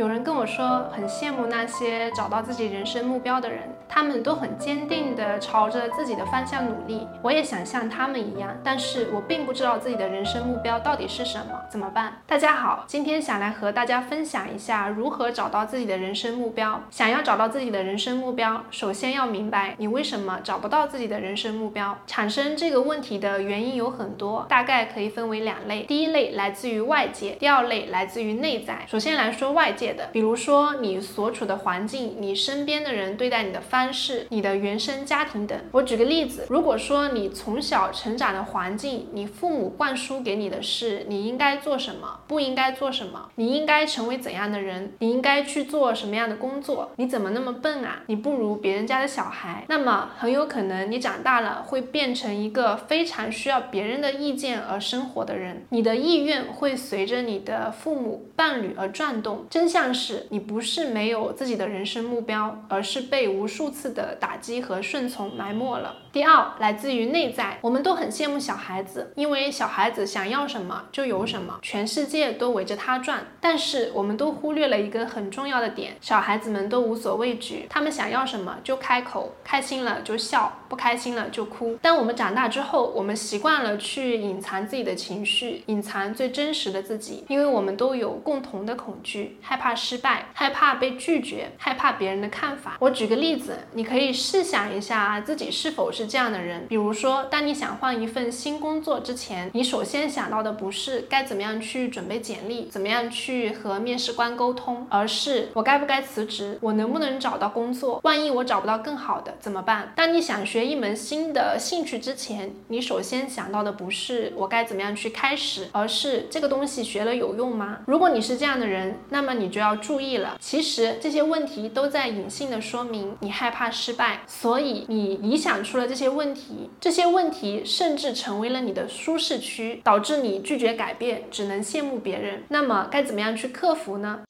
有人跟我说，很羡慕那些找到自己人生目标的人，他们都很坚定地朝着自己的方向努力。我也想像他们一样，但是我并不知道自己的人生目标到底是什么，怎么办？大家好，今天想来和大家分享一下如何找到自己的人生目标。想要找到自己的人生目标，首先要明白你为什么找不到自己的人生目标。产生这个问题的原因有很多，大概可以分为两类。第一类来自于外界，第二类来自于内在。首先来说外界。的，比如说你所处的环境，你身边的人对待你的方式，你的原生家庭等。我举个例子，如果说你从小成长的环境，你父母灌输给你的是你应该做什么，不应该做什么，你应该成为怎样的人，你应该去做什么样的工作，你怎么那么笨啊？你不如别人家的小孩，那么很有可能你长大了会变成一个非常需要别人的意见而生活的人，你的意愿会随着你的父母、伴侣而转动。真相。是你不是没有自己的人生目标，而是被无数次的打击和顺从埋没了。第二，来自于内在，我们都很羡慕小孩子，因为小孩子想要什么就有什么，全世界都围着他转。但是我们都忽略了一个很重要的点，小孩子们都无所畏惧，他们想要什么就开口，开心了就笑，不开心了就哭。当我们长大之后，我们习惯了去隐藏自己的情绪，隐藏最真实的自己，因为我们都有共同的恐惧，害怕。怕失败，害怕被拒绝，害怕别人的看法。我举个例子，你可以试想一下自己是否是这样的人。比如说，当你想换一份新工作之前，你首先想到的不是该怎么样去准备简历，怎么样去和面试官沟通，而是我该不该辞职，我能不能找到工作？万一我找不到更好的怎么办？当你想学一门新的兴趣之前，你首先想到的不是我该怎么样去开始，而是这个东西学了有用吗？如果你是这样的人，那么你就。要注意了。其实这些问题都在隐性的说明你害怕失败，所以你理想出了这些问题。这些问题甚至成为了你的舒适区，导致你拒绝改变，只能羡慕别人。那么该怎么样去克服呢？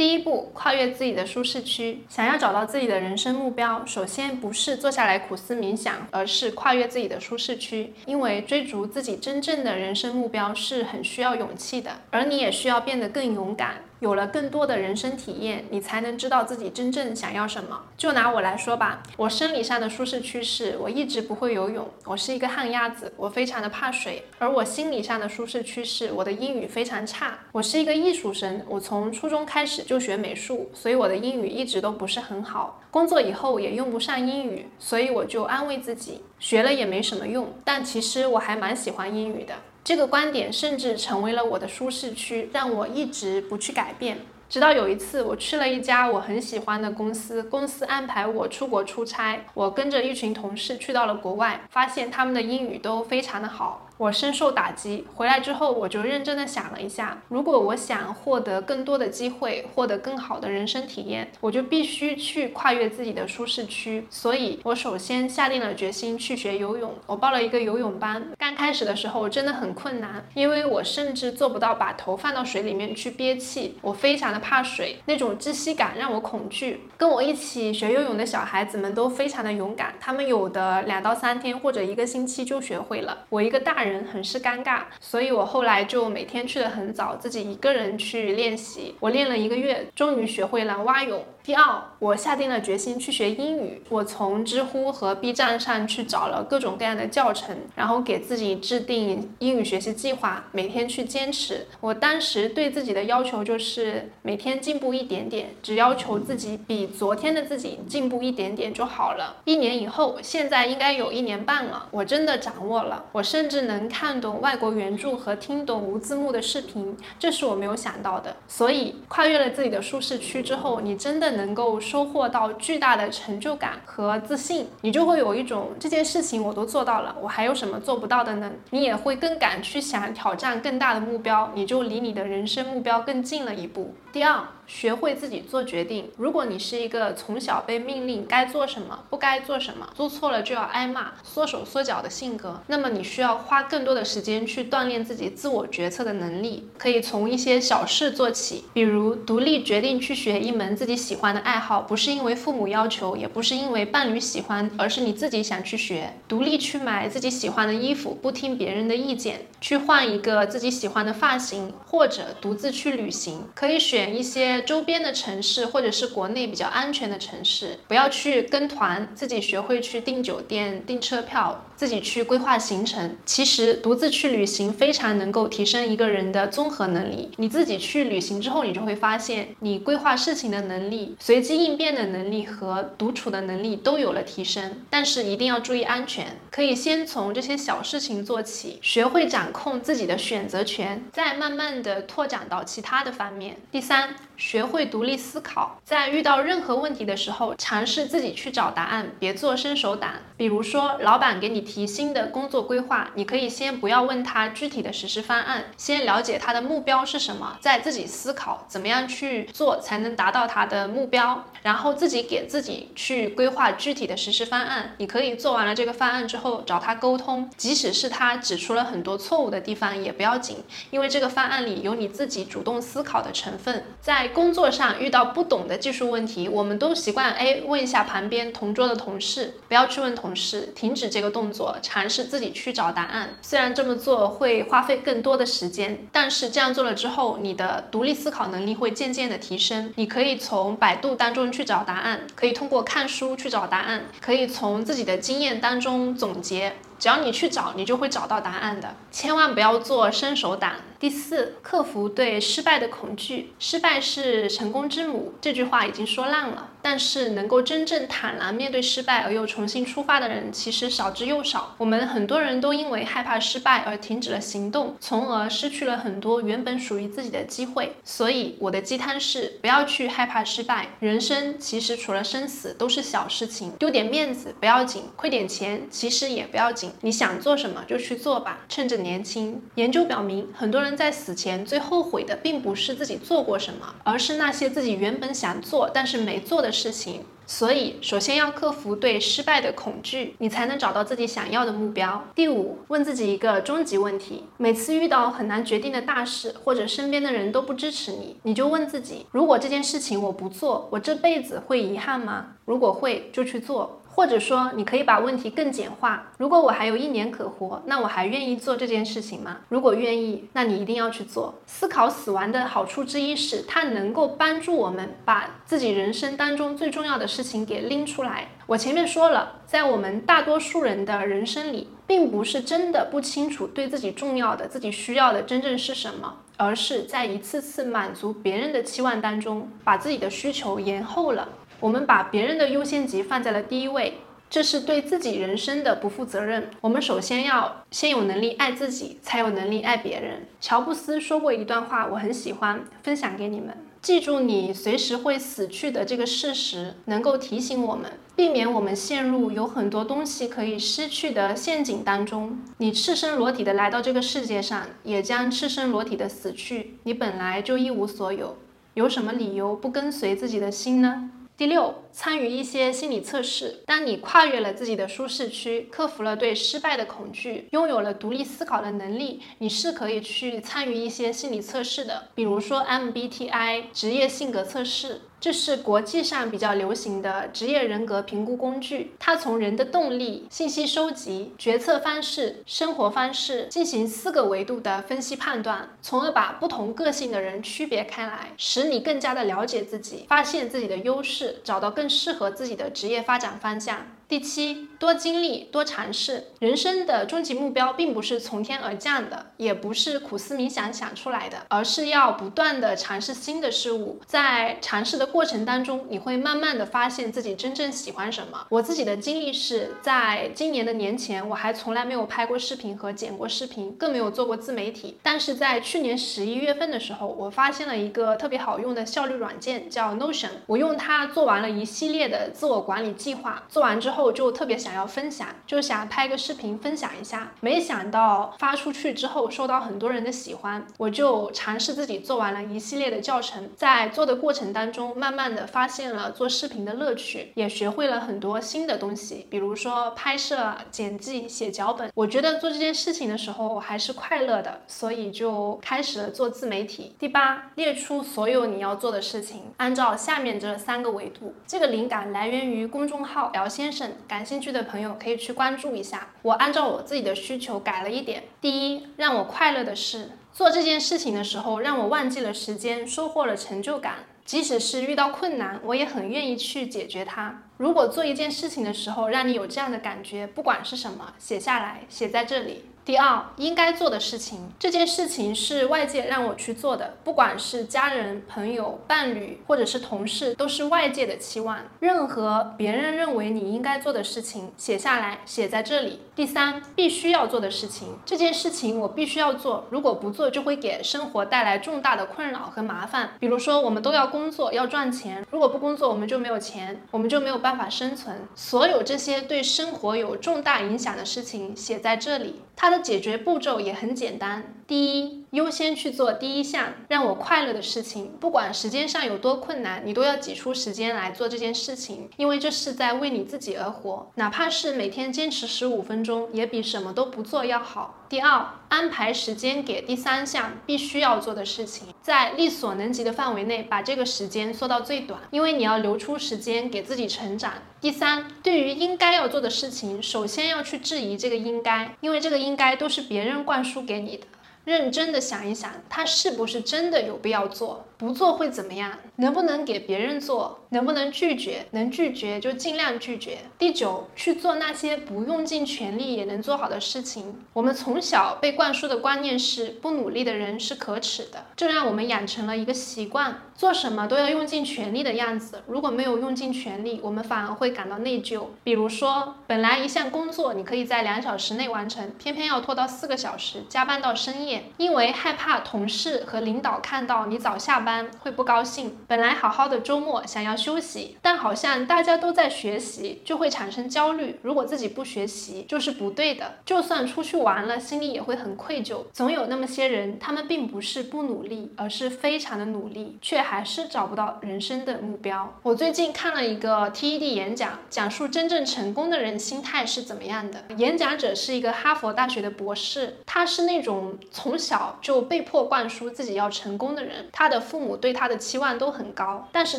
第一步，跨越自己的舒适区。想要找到自己的人生目标，首先不是坐下来苦思冥想，而是跨越自己的舒适区。因为追逐自己真正的人生目标是很需要勇气的，而你也需要变得更勇敢。有了更多的人生体验，你才能知道自己真正想要什么。就拿我来说吧，我生理上的舒适区是我一直不会游泳，我是一个旱鸭子，我非常的怕水；而我心理上的舒适区是我的英语非常差，我是一个艺术生，我从初中开始就学美术，所以我的英语一直都不是很好。工作以后也用不上英语，所以我就安慰自己，学了也没什么用。但其实我还蛮喜欢英语的。这个观点甚至成为了我的舒适区，让我一直不去改变。直到有一次，我去了一家我很喜欢的公司，公司安排我出国出差，我跟着一群同事去到了国外，发现他们的英语都非常的好。我深受打击，回来之后我就认真的想了一下，如果我想获得更多的机会，获得更好的人生体验，我就必须去跨越自己的舒适区。所以，我首先下定了决心去学游泳。我报了一个游泳班，刚开始的时候真的很困难，因为我甚至做不到把头放到水里面去憋气，我非常的怕水，那种窒息感让我恐惧。跟我一起学游泳的小孩子们都非常的勇敢，他们有的两到三天或者一个星期就学会了，我一个大人。人很是尴尬，所以我后来就每天去的很早，自己一个人去练习。我练了一个月，终于学会了蛙泳。第二，我下定了决心去学英语。我从知乎和 B 站上去找了各种各样的教程，然后给自己制定英语学习计划，每天去坚持。我当时对自己的要求就是每天进步一点点，只要求自己比昨天的自己进步一点点就好了。一年以后，现在应该有一年半了，我真的掌握了。我甚至能能看懂外国原著和听懂无字幕的视频，这是我没有想到的。所以，跨越了自己的舒适区之后，你真的。能够收获到巨大的成就感和自信，你就会有一种这件事情我都做到了，我还有什么做不到的呢？你也会更敢去想挑战更大的目标，你就离你的人生目标更近了一步。第二。学会自己做决定。如果你是一个从小被命令该做什么、不该做什么，做错了就要挨骂、缩手缩脚的性格，那么你需要花更多的时间去锻炼自己自我决策的能力。可以从一些小事做起，比如独立决定去学一门自己喜欢的爱好，不是因为父母要求，也不是因为伴侣喜欢，而是你自己想去学。独立去买自己喜欢的衣服，不听别人的意见。去换一个自己喜欢的发型，或者独自去旅行。可以选一些周边的城市，或者是国内比较安全的城市，不要去跟团，自己学会去订酒店、订车票。自己去规划行程，其实独自去旅行非常能够提升一个人的综合能力。你自己去旅行之后，你就会发现，你规划事情的能力、随机应变的能力和独处的能力都有了提升。但是一定要注意安全，可以先从这些小事情做起，学会掌控自己的选择权，再慢慢的拓展到其他的方面。第三。学会独立思考，在遇到任何问题的时候，尝试自己去找答案，别做伸手党。比如说，老板给你提新的工作规划，你可以先不要问他具体的实施方案，先了解他的目标是什么，再自己思考怎么样去做才能达到他的目标，然后自己给自己去规划具体的实施方案。你可以做完了这个方案之后找他沟通，即使是他指出了很多错误的地方也不要紧，因为这个方案里有你自己主动思考的成分，在。工作上遇到不懂的技术问题，我们都习惯哎问一下旁边同桌的同事，不要去问同事，停止这个动作，尝试自己去找答案。虽然这么做会花费更多的时间，但是这样做了之后，你的独立思考能力会渐渐的提升。你可以从百度当中去找答案，可以通过看书去找答案，可以从自己的经验当中总结。只要你去找，你就会找到答案的。千万不要做伸手党。第四，克服对失败的恐惧。失败是成功之母，这句话已经说烂了。但是能够真正坦然面对失败而又重新出发的人，其实少之又少。我们很多人都因为害怕失败而停止了行动，从而失去了很多原本属于自己的机会。所以我的鸡汤是：不要去害怕失败。人生其实除了生死都是小事情，丢点面子不要紧，亏点钱其实也不要紧。你想做什么就去做吧，趁着年轻。研究表明，很多人在死前最后悔的，并不是自己做过什么，而是那些自己原本想做但是没做的事情。所以，首先要克服对失败的恐惧，你才能找到自己想要的目标。第五，问自己一个终极问题：每次遇到很难决定的大事，或者身边的人都不支持你，你就问自己：如果这件事情我不做，我这辈子会遗憾吗？如果会，就去做。或者说，你可以把问题更简化。如果我还有一年可活，那我还愿意做这件事情吗？如果愿意，那你一定要去做。思考死亡的好处之一是，它能够帮助我们把自己人生当中最重要的事情给拎出来。我前面说了，在我们大多数人的人生里，并不是真的不清楚对自己重要的、自己需要的真正是什么，而是在一次次满足别人的期望当中，把自己的需求延后了。我们把别人的优先级放在了第一位，这是对自己人生的不负责任。我们首先要先有能力爱自己，才有能力爱别人。乔布斯说过一段话，我很喜欢，分享给你们。记住你随时会死去的这个事实，能够提醒我们，避免我们陷入有很多东西可以失去的陷阱当中。你赤身裸体的来到这个世界上，也将赤身裸体的死去。你本来就一无所有，有什么理由不跟随自己的心呢？第六，参与一些心理测试。当你跨越了自己的舒适区，克服了对失败的恐惧，拥有了独立思考的能力，你是可以去参与一些心理测试的，比如说 MBTI 职业性格测试。这是国际上比较流行的职业人格评估工具，它从人的动力、信息收集、决策方式、生活方式进行四个维度的分析判断，从而把不同个性的人区别开来，使你更加的了解自己，发现自己的优势，找到更适合自己的职业发展方向。第七，多经历，多尝试。人生的终极目标并不是从天而降的，也不是苦思冥想想出来的，而是要不断的尝试新的事物。在尝试的过程当中，你会慢慢的发现自己真正喜欢什么。我自己的经历是在今年的年前，我还从来没有拍过视频和剪过视频，更没有做过自媒体。但是在去年十一月份的时候，我发现了一个特别好用的效率软件，叫 Notion。我用它做完了一系列的自我管理计划，做完之后。后就特别想想要分享，就想拍个视频分享一下。没想到发出去之后，受到很多人的喜欢。我就尝试自己做完了一系列的教程，在做的过程当中，慢慢的发现了做视频的乐趣，也学会了很多新的东西，比如说拍摄、剪辑、写脚本。我觉得做这件事情的时候还是快乐的，所以就开始了做自媒体。第八，列出所有你要做的事情，按照下面这三个维度。这个灵感来源于公众号姚先生。感兴趣的的朋友可以去关注一下。我按照我自己的需求改了一点。第一，让我快乐的是做这件事情的时候，让我忘记了时间，收获了成就感。即使是遇到困难，我也很愿意去解决它。如果做一件事情的时候让你有这样的感觉，不管是什么，写下来，写在这里。第二，应该做的事情，这件事情是外界让我去做的，不管是家人、朋友、伴侣，或者是同事，都是外界的期望。任何别人认为你应该做的事情，写下来，写在这里。第三，必须要做的事情，这件事情我必须要做，如果不做，就会给生活带来重大的困扰和麻烦。比如说，我们都要工作，要赚钱，如果不工作，我们就没有钱，我们就没有办法生存。所有这些对生活有重大影响的事情，写在这里。它的解决步骤也很简单。第一，优先去做第一项让我快乐的事情，不管时间上有多困难，你都要挤出时间来做这件事情，因为这是在为你自己而活，哪怕是每天坚持十五分钟，也比什么都不做要好。第二，安排时间给第三项必须要做的事情，在力所能及的范围内把这个时间缩到最短，因为你要留出时间给自己成长。第三，对于应该要做的事情，首先要去质疑这个应该，因为这个应该都是别人灌输给你的。认真的想一想，它是不是真的有必要做？不做会怎么样？能不能给别人做？能不能拒绝？能拒绝就尽量拒绝。第九，去做那些不用尽全力也能做好的事情。我们从小被灌输的观念是，不努力的人是可耻的，这让我们养成了一个习惯，做什么都要用尽全力的样子。如果没有用尽全力，我们反而会感到内疚。比如说，本来一项工作你可以在两小时内完成，偏偏要拖到四个小时，加班到深夜，因为害怕同事和领导看到你早下班。会不高兴。本来好好的周末想要休息，但好像大家都在学习，就会产生焦虑。如果自己不学习，就是不对的。就算出去玩了，心里也会很愧疚。总有那么些人，他们并不是不努力，而是非常的努力，却还是找不到人生的目标。我最近看了一个 TED 演讲，讲述真正成功的人心态是怎么样的。演讲者是一个哈佛大学的博士，他是那种从小就被迫灌输自己要成功的人，他的父。母对他的期望都很高，但是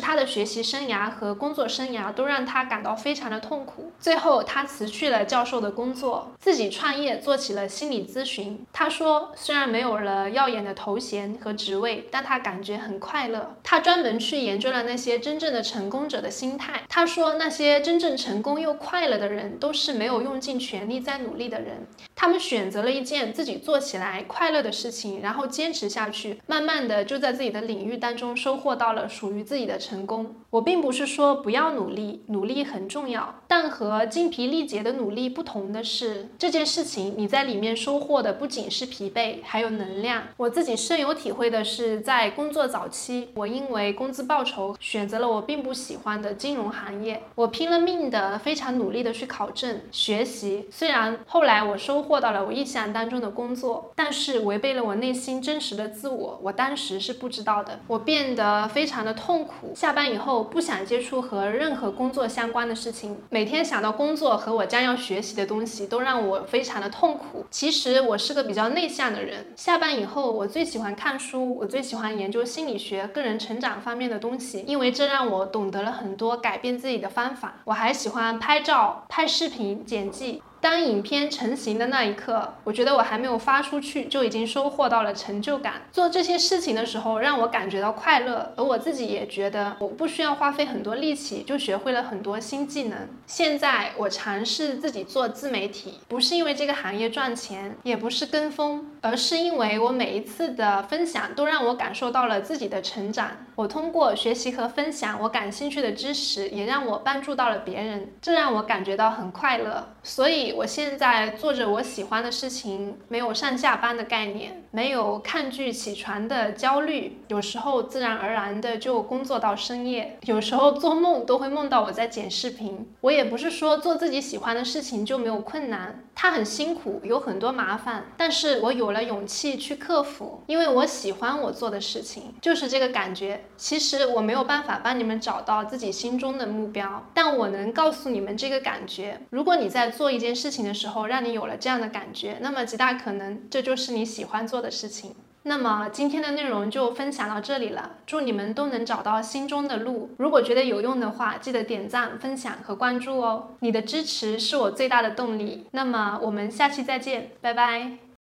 他的学习生涯和工作生涯都让他感到非常的痛苦。最后，他辞去了教授的工作，自己创业做起了心理咨询。他说，虽然没有了耀眼的头衔和职位，但他感觉很快乐。他专门去研究了那些真正的成功者的心态。他说，那些真正成功又快乐的人，都是没有用尽全力在努力的人。他们选择了一件自己做起来快乐的事情，然后坚持下去，慢慢的就在自己的领域。当中收获到了属于自己的成功。我并不是说不要努力，努力很重要，但和精疲力竭的努力不同的是，这件事情你在里面收获的不仅是疲惫，还有能量。我自己深有体会的是，在工作早期，我因为工资报酬选择了我并不喜欢的金融行业，我拼了命的、非常努力的去考证、学习。虽然后来我收获到了我意想当中的工作，但是违背了我内心真实的自我，我当时是不知道的。我变得非常的痛苦，下班以后不想接触和任何工作相关的事情，每天想到工作和我将要学习的东西，都让我非常的痛苦。其实我是个比较内向的人，下班以后我最喜欢看书，我最喜欢研究心理学、个人成长方面的东西，因为这让我懂得了很多改变自己的方法。我还喜欢拍照、拍视频、剪辑。当影片成型的那一刻，我觉得我还没有发出去，就已经收获到了成就感。做这些事情的时候，让我感觉到快乐，而我自己也觉得我不需要花费很多力气，就学会了很多新技能。现在我尝试自己做自媒体，不是因为这个行业赚钱，也不是跟风，而是因为我每一次的分享都让我感受到了自己的成长。我通过学习和分享我感兴趣的知识，也让我帮助到了别人，这让我感觉到很快乐。所以。我现在做着我喜欢的事情，没有上下班的概念，没有抗拒起床的焦虑，有时候自然而然的就工作到深夜，有时候做梦都会梦到我在剪视频。我也不是说做自己喜欢的事情就没有困难，它很辛苦，有很多麻烦，但是我有了勇气去克服，因为我喜欢我做的事情，就是这个感觉。其实我没有办法帮你们找到自己心中的目标，但我能告诉你们这个感觉。如果你在做一件事，情的时候，让你有了这样的感觉，那么极大可能这就是你喜欢做的事情。那么今天的内容就分享到这里了，祝你们都能找到心中的路。如果觉得有用的话，记得点赞、分享和关注哦，你的支持是我最大的动力。那么我们下期再见，拜拜。